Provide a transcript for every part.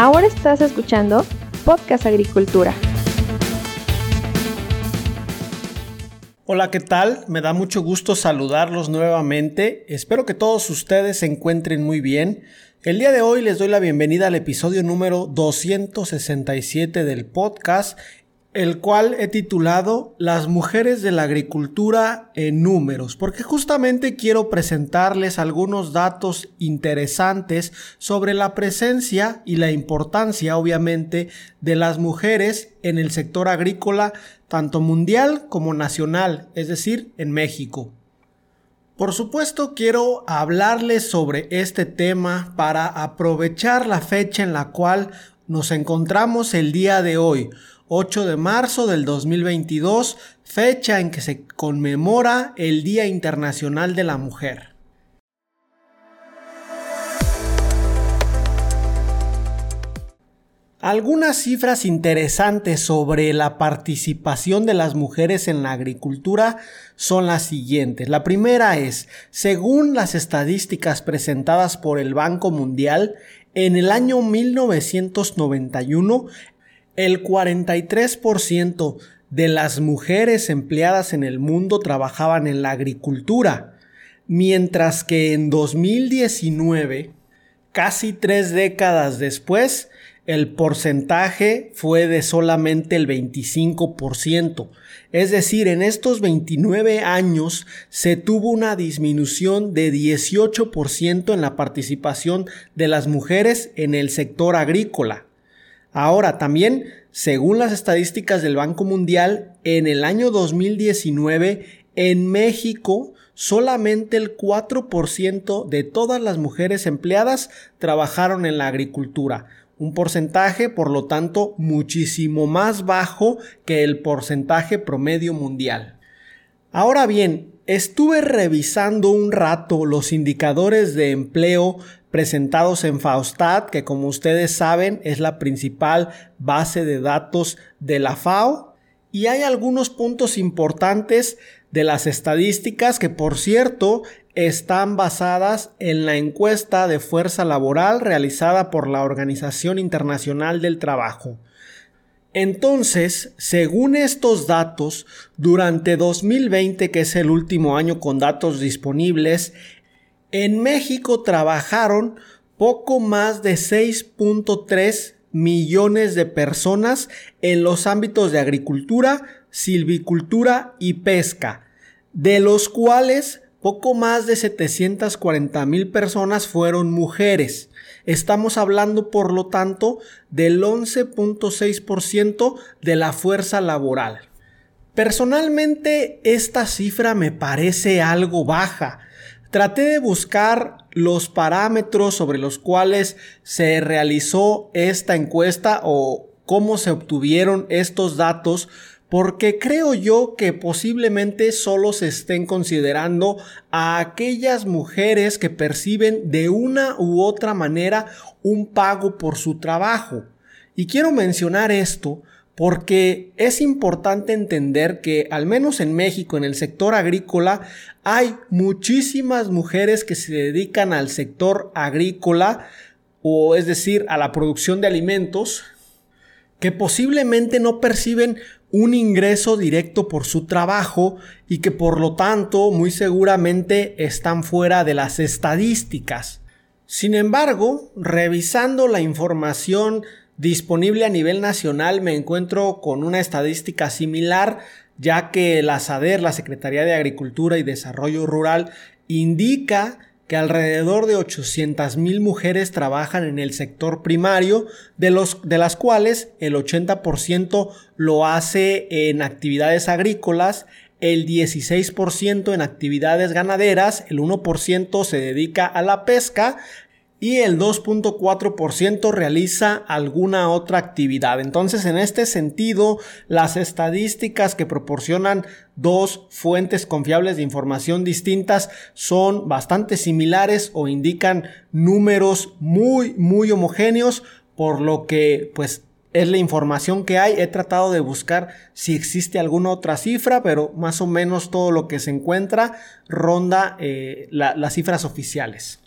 Ahora estás escuchando Podcast Agricultura. Hola, ¿qué tal? Me da mucho gusto saludarlos nuevamente. Espero que todos ustedes se encuentren muy bien. El día de hoy les doy la bienvenida al episodio número 267 del podcast el cual he titulado Las mujeres de la agricultura en números, porque justamente quiero presentarles algunos datos interesantes sobre la presencia y la importancia, obviamente, de las mujeres en el sector agrícola, tanto mundial como nacional, es decir, en México. Por supuesto, quiero hablarles sobre este tema para aprovechar la fecha en la cual nos encontramos el día de hoy, 8 de marzo del 2022, fecha en que se conmemora el Día Internacional de la Mujer. Algunas cifras interesantes sobre la participación de las mujeres en la agricultura son las siguientes. La primera es, según las estadísticas presentadas por el Banco Mundial, en el año 1991 el 43% de las mujeres empleadas en el mundo trabajaban en la agricultura, mientras que en 2019, casi tres décadas después, el porcentaje fue de solamente el 25%. Es decir, en estos 29 años se tuvo una disminución de 18% en la participación de las mujeres en el sector agrícola. Ahora, también, según las estadísticas del Banco Mundial, en el año 2019, en México, solamente el 4% de todas las mujeres empleadas trabajaron en la agricultura. Un porcentaje, por lo tanto, muchísimo más bajo que el porcentaje promedio mundial. Ahora bien, estuve revisando un rato los indicadores de empleo presentados en Faustat, que como ustedes saben es la principal base de datos de la FAO. Y hay algunos puntos importantes de las estadísticas que por cierto están basadas en la encuesta de fuerza laboral realizada por la Organización Internacional del Trabajo. Entonces, según estos datos, durante 2020, que es el último año con datos disponibles, en México trabajaron poco más de 6.3 millones de personas en los ámbitos de agricultura, silvicultura y pesca, de los cuales poco más de 740 mil personas fueron mujeres. Estamos hablando, por lo tanto, del 11.6% de la fuerza laboral. Personalmente, esta cifra me parece algo baja, Traté de buscar los parámetros sobre los cuales se realizó esta encuesta o cómo se obtuvieron estos datos porque creo yo que posiblemente solo se estén considerando a aquellas mujeres que perciben de una u otra manera un pago por su trabajo. Y quiero mencionar esto porque es importante entender que al menos en México, en el sector agrícola, hay muchísimas mujeres que se dedican al sector agrícola, o es decir, a la producción de alimentos, que posiblemente no perciben un ingreso directo por su trabajo y que por lo tanto muy seguramente están fuera de las estadísticas. Sin embargo, revisando la información disponible a nivel nacional me encuentro con una estadística similar, ya que la SADER, la Secretaría de Agricultura y Desarrollo Rural, indica que alrededor de 800 mil mujeres trabajan en el sector primario, de, los, de las cuales el 80% lo hace en actividades agrícolas, el 16% en actividades ganaderas, el 1% se dedica a la pesca y el 2.4% realiza alguna otra actividad. Entonces, en este sentido, las estadísticas que proporcionan dos fuentes confiables de información distintas son bastante similares o indican números muy, muy homogéneos, por lo que, pues, es la información que hay. He tratado de buscar si existe alguna otra cifra, pero más o menos todo lo que se encuentra ronda eh, las cifras oficiales.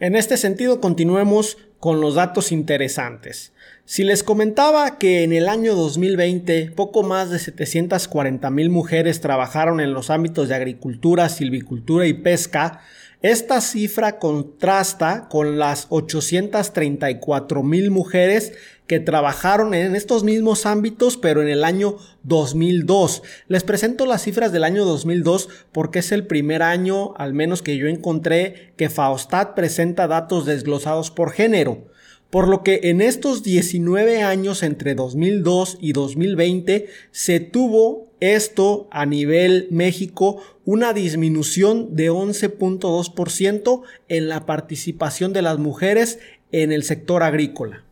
En este sentido, continuemos con los datos interesantes. Si les comentaba que en el año 2020 poco más de 740 mil mujeres trabajaron en los ámbitos de agricultura, silvicultura y pesca, esta cifra contrasta con las 834 mil mujeres que trabajaron en estos mismos ámbitos, pero en el año 2002. Les presento las cifras del año 2002 porque es el primer año, al menos que yo encontré, que Faustat presenta datos desglosados por género. Por lo que en estos 19 años entre 2002 y 2020 se tuvo esto a nivel México una disminución de 11.2% en la participación de las mujeres en el sector agrícola.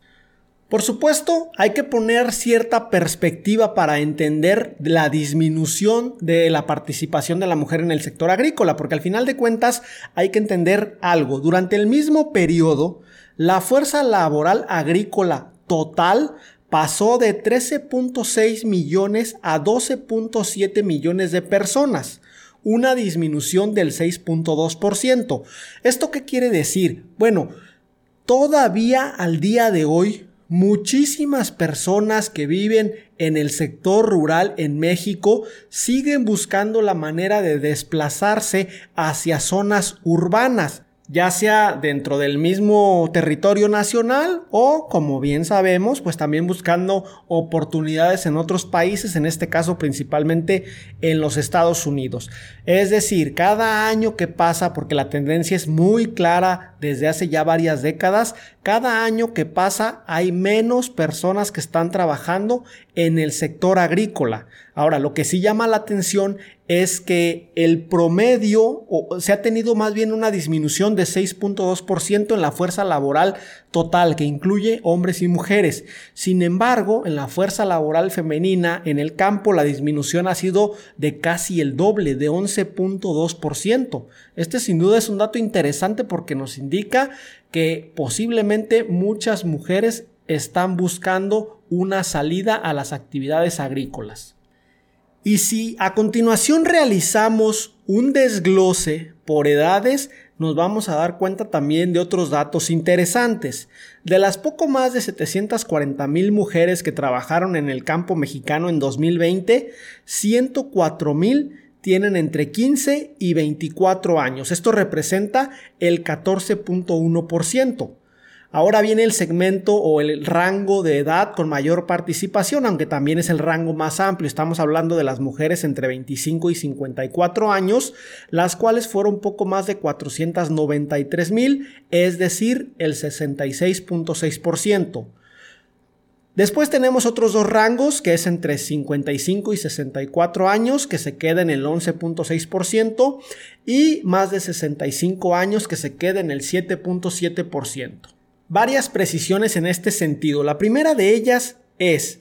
Por supuesto, hay que poner cierta perspectiva para entender la disminución de la participación de la mujer en el sector agrícola, porque al final de cuentas hay que entender algo. Durante el mismo periodo, la fuerza laboral agrícola total pasó de 13.6 millones a 12.7 millones de personas, una disminución del 6.2%. ¿Esto qué quiere decir? Bueno, todavía al día de hoy, muchísimas personas que viven en el sector rural en México siguen buscando la manera de desplazarse hacia zonas urbanas ya sea dentro del mismo territorio nacional o, como bien sabemos, pues también buscando oportunidades en otros países, en este caso principalmente en los Estados Unidos. Es decir, cada año que pasa, porque la tendencia es muy clara desde hace ya varias décadas, cada año que pasa hay menos personas que están trabajando en el sector agrícola. Ahora, lo que sí llama la atención es que el promedio se ha tenido más bien una disminución de 6.2% en la fuerza laboral total, que incluye hombres y mujeres. Sin embargo, en la fuerza laboral femenina, en el campo, la disminución ha sido de casi el doble, de 11.2%. Este sin duda es un dato interesante porque nos indica que posiblemente muchas mujeres están buscando una salida a las actividades agrícolas. Y si a continuación realizamos un desglose por edades, nos vamos a dar cuenta también de otros datos interesantes. De las poco más de 740 mil mujeres que trabajaron en el campo mexicano en 2020, 104 mil tienen entre 15 y 24 años. Esto representa el 14.1%. Ahora viene el segmento o el rango de edad con mayor participación, aunque también es el rango más amplio. Estamos hablando de las mujeres entre 25 y 54 años, las cuales fueron poco más de 493 mil, es decir, el 66.6%. Después tenemos otros dos rangos, que es entre 55 y 64 años, que se queda en el 11.6%, y más de 65 años, que se queda en el 7.7% varias precisiones en este sentido. La primera de ellas es,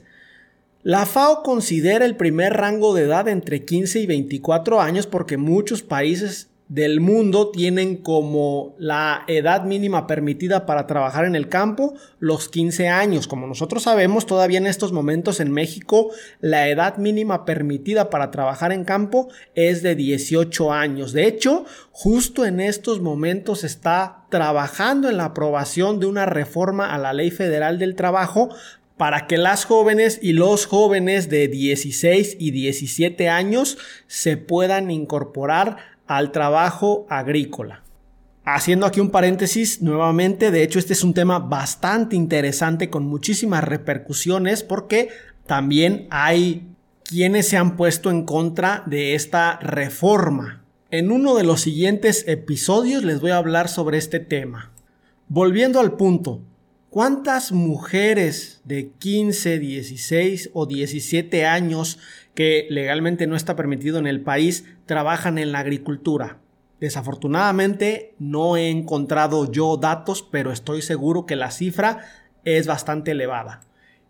la FAO considera el primer rango de edad entre 15 y 24 años porque muchos países del mundo tienen como la edad mínima permitida para trabajar en el campo los 15 años. Como nosotros sabemos, todavía en estos momentos en México la edad mínima permitida para trabajar en campo es de 18 años. De hecho, justo en estos momentos está trabajando en la aprobación de una reforma a la Ley Federal del Trabajo para que las jóvenes y los jóvenes de 16 y 17 años se puedan incorporar al trabajo agrícola. Haciendo aquí un paréntesis nuevamente, de hecho este es un tema bastante interesante con muchísimas repercusiones porque también hay quienes se han puesto en contra de esta reforma. En uno de los siguientes episodios les voy a hablar sobre este tema. Volviendo al punto, ¿cuántas mujeres de 15, 16 o 17 años que legalmente no está permitido en el país trabajan en la agricultura. Desafortunadamente no he encontrado yo datos, pero estoy seguro que la cifra es bastante elevada.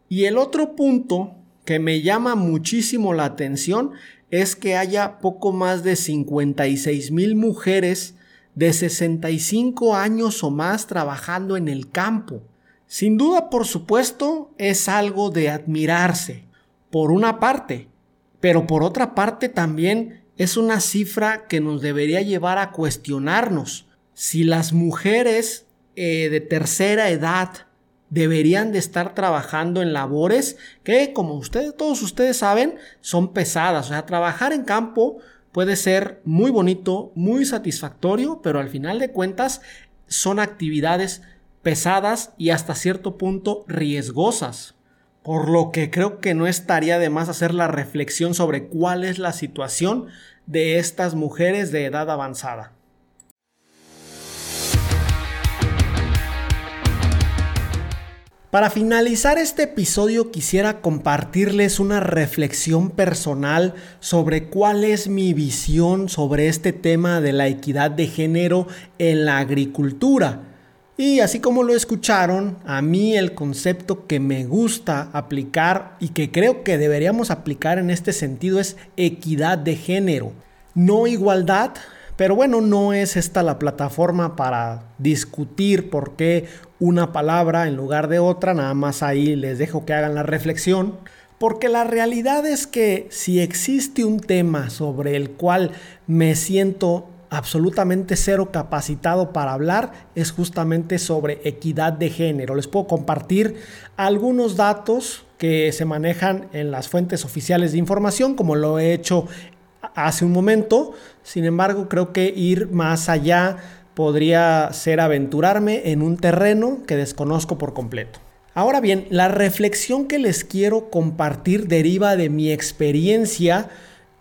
Y el otro punto que me llama muchísimo la atención es que haya poco más de 56 mil mujeres de 65 años o más trabajando en el campo. Sin duda, por supuesto, es algo de admirarse. Por una parte, pero por otra parte también es una cifra que nos debería llevar a cuestionarnos si las mujeres eh, de tercera edad deberían de estar trabajando en labores que, como ustedes, todos ustedes saben, son pesadas. O sea, trabajar en campo puede ser muy bonito, muy satisfactorio, pero al final de cuentas son actividades pesadas y hasta cierto punto riesgosas. Por lo que creo que no estaría de más hacer la reflexión sobre cuál es la situación de estas mujeres de edad avanzada. Para finalizar este episodio quisiera compartirles una reflexión personal sobre cuál es mi visión sobre este tema de la equidad de género en la agricultura. Y así como lo escucharon, a mí el concepto que me gusta aplicar y que creo que deberíamos aplicar en este sentido es equidad de género. No igualdad, pero bueno, no es esta la plataforma para discutir por qué una palabra en lugar de otra, nada más ahí les dejo que hagan la reflexión. Porque la realidad es que si existe un tema sobre el cual me siento absolutamente cero capacitado para hablar es justamente sobre equidad de género. Les puedo compartir algunos datos que se manejan en las fuentes oficiales de información, como lo he hecho hace un momento. Sin embargo, creo que ir más allá podría ser aventurarme en un terreno que desconozco por completo. Ahora bien, la reflexión que les quiero compartir deriva de mi experiencia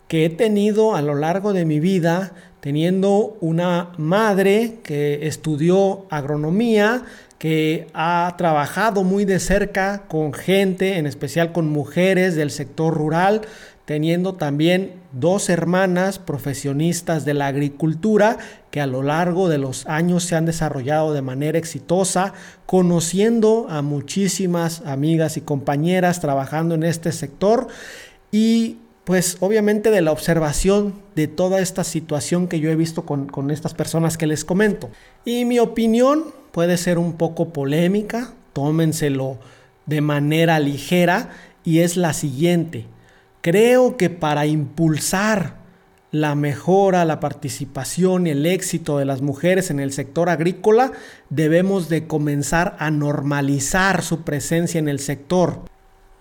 que he tenido a lo largo de mi vida teniendo una madre que estudió agronomía, que ha trabajado muy de cerca con gente, en especial con mujeres del sector rural, teniendo también dos hermanas profesionistas de la agricultura que a lo largo de los años se han desarrollado de manera exitosa, conociendo a muchísimas amigas y compañeras trabajando en este sector. Y pues obviamente de la observación de toda esta situación que yo he visto con, con, estas personas que les comento. Y mi opinión puede ser un poco polémica, tómenselo de manera ligera, y es la siguiente. Creo que para impulsar la mejora, la participación y el éxito de las mujeres en el sector agrícola, debemos de comenzar a normalizar su presencia en el sector.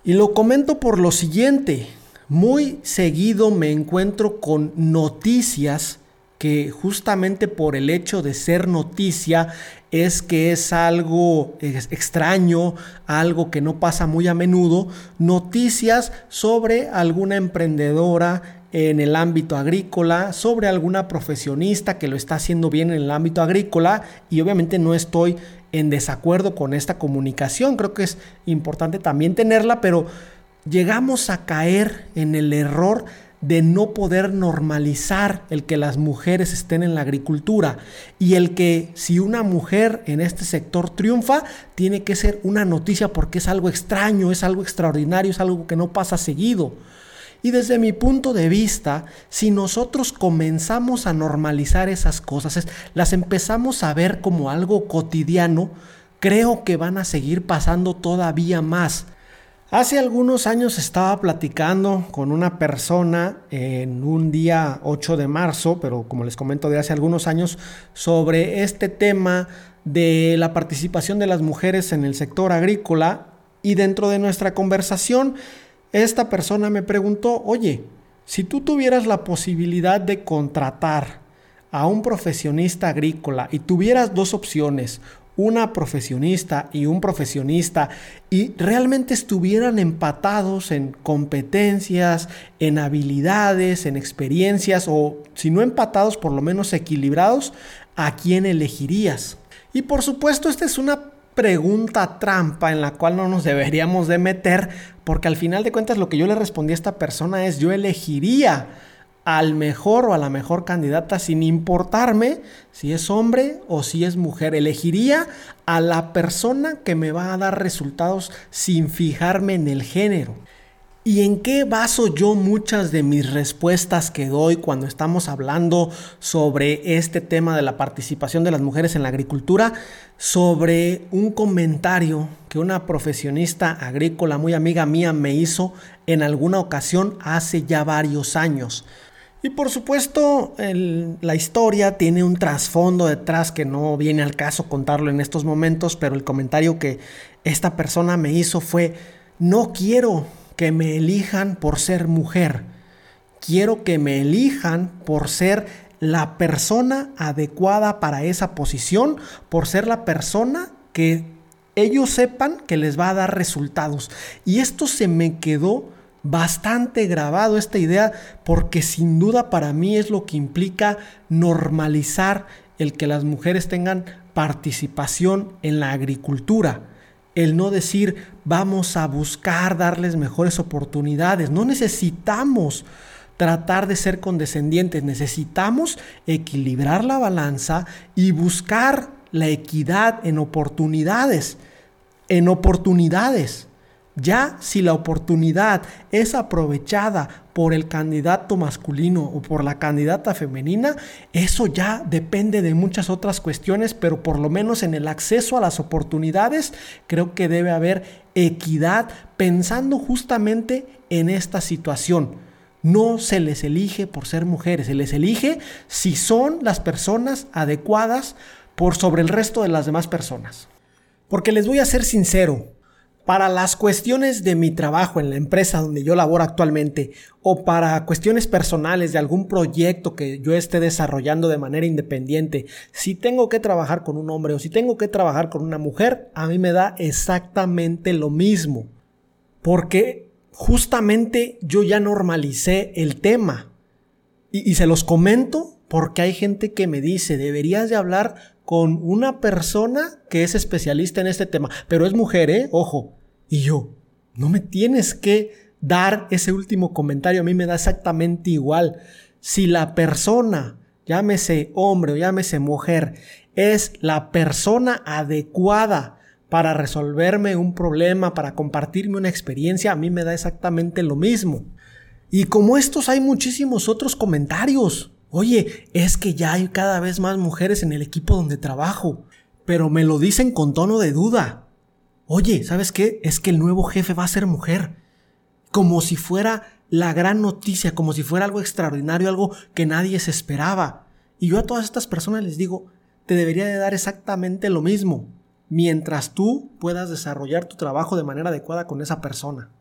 Y lo comento por lo siguiente, muy seguido me encuentro con noticias que justamente por el hecho de ser noticia es que es algo extraño, algo que no pasa muy a menudo, noticias sobre alguna emprendedora en el ámbito agrícola, sobre alguna profesionista que lo está haciendo bien en el ámbito agrícola y obviamente no estoy en desacuerdo con esta comunicación, creo que es importante también tenerla, pero llegamos a caer en el error de no poder normalizar el que las mujeres estén en la agricultura y el que si una mujer en este sector triunfa, tiene que ser una noticia porque es algo extraño, es algo extraordinario, es algo que no pasa seguido. Y desde mi punto de vista, si nosotros comenzamos a normalizar esas cosas, las empezamos a ver como algo cotidiano, creo que van a seguir pasando todavía más. Hace algunos años estaba platicando con una persona en un día 8 de marzo, pero como les comento de hace algunos años, sobre este tema de la participación de las mujeres en el sector agrícola y dentro de nuestra conversación, esta persona me preguntó, oye, si tú tuvieras la posibilidad de contratar a un profesionista agrícola y tuvieras dos opciones, una profesionista y un profesionista y realmente estuvieran empatados en competencias, en habilidades, en experiencias o si no empatados por lo menos equilibrados, ¿a quién elegirías? Y por supuesto esta es una pregunta trampa en la cual no nos deberíamos de meter porque al final de cuentas lo que yo le respondí a esta persona es yo elegiría al mejor o a la mejor candidata sin importarme si es hombre o si es mujer. Elegiría a la persona que me va a dar resultados sin fijarme en el género. ¿Y en qué baso yo muchas de mis respuestas que doy cuando estamos hablando sobre este tema de la participación de las mujeres en la agricultura? Sobre un comentario que una profesionista agrícola muy amiga mía me hizo en alguna ocasión hace ya varios años. Y por supuesto, la historia tiene un trasfondo detrás que no viene al caso contarlo en estos momentos, pero el comentario que esta persona me hizo fue, no quiero que me elijan por ser mujer, quiero que me elijan por ser la persona adecuada para esa posición, por ser la persona que ellos sepan que les va a dar resultados. Y esto se me quedó bastante grabado esta idea porque sin duda para mí es lo que implica normalizar el que las mujeres tengan participación en la agricultura. El no decir vamos a buscar darles mejores oportunidades. No necesitamos tratar de ser condescendientes, necesitamos equilibrar la balanza y buscar la equidad en oportunidades. En oportunidades. Ya si la oportunidad es aprovechada por el candidato masculino o por la candidata femenina, eso ya depende de muchas otras cuestiones, pero por lo menos en el acceso a las oportunidades creo que debe haber equidad pensando justamente en esta situación. No se les elige por ser mujeres, se les elige si son las personas adecuadas por sobre el resto de las demás personas. Porque les voy a ser sincero, para las cuestiones de mi trabajo en la empresa donde yo laboro actualmente o para cuestiones personales de algún proyecto que yo esté desarrollando de manera independiente, si tengo que trabajar con un hombre o si tengo que trabajar con una mujer, a mí me da exactamente lo mismo. Porque justamente yo ya normalicé el tema. Y, se los comento porque hay gente que me dice, deberías de hablar con una persona que es especialista en este tema, pero es mujer, ¿eh? Ojo. Y yo, no me tienes que dar ese último comentario, a mí me da exactamente igual. Si la persona, llámese hombre o llámese mujer, es la persona adecuada para resolverme un problema, para compartirme una experiencia, a mí me da exactamente lo mismo. Y como estos hay muchísimos otros comentarios. Oye, es que ya hay cada vez más mujeres en el equipo donde trabajo, pero me lo dicen con tono de duda. Oye, ¿sabes qué? Es que el nuevo jefe va a ser mujer. Como si fuera la gran noticia, como si fuera algo extraordinario, algo que nadie se esperaba. Y yo a todas estas personas les digo, te debería de dar exactamente lo mismo, mientras tú puedas desarrollar tu trabajo de manera adecuada con esa persona.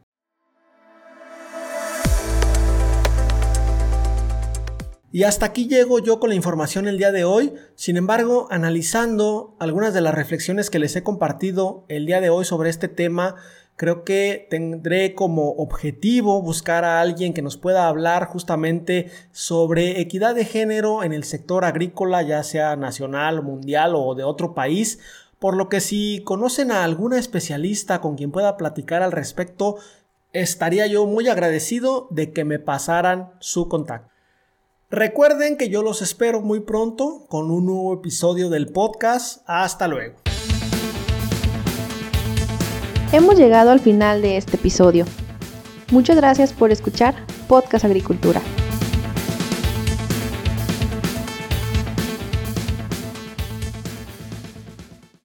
Y hasta aquí llego yo con la información el día de hoy. Sin embargo, analizando algunas de las reflexiones que les he compartido el día de hoy sobre este tema, creo que tendré como objetivo buscar a alguien que nos pueda hablar justamente sobre equidad de género en el sector agrícola, ya sea nacional, mundial o de otro país. Por lo que si conocen a alguna especialista con quien pueda platicar al respecto, estaría yo muy agradecido de que me pasaran su contacto. Recuerden que yo los espero muy pronto con un nuevo episodio del podcast. Hasta luego. Hemos llegado al final de este episodio. Muchas gracias por escuchar Podcast Agricultura.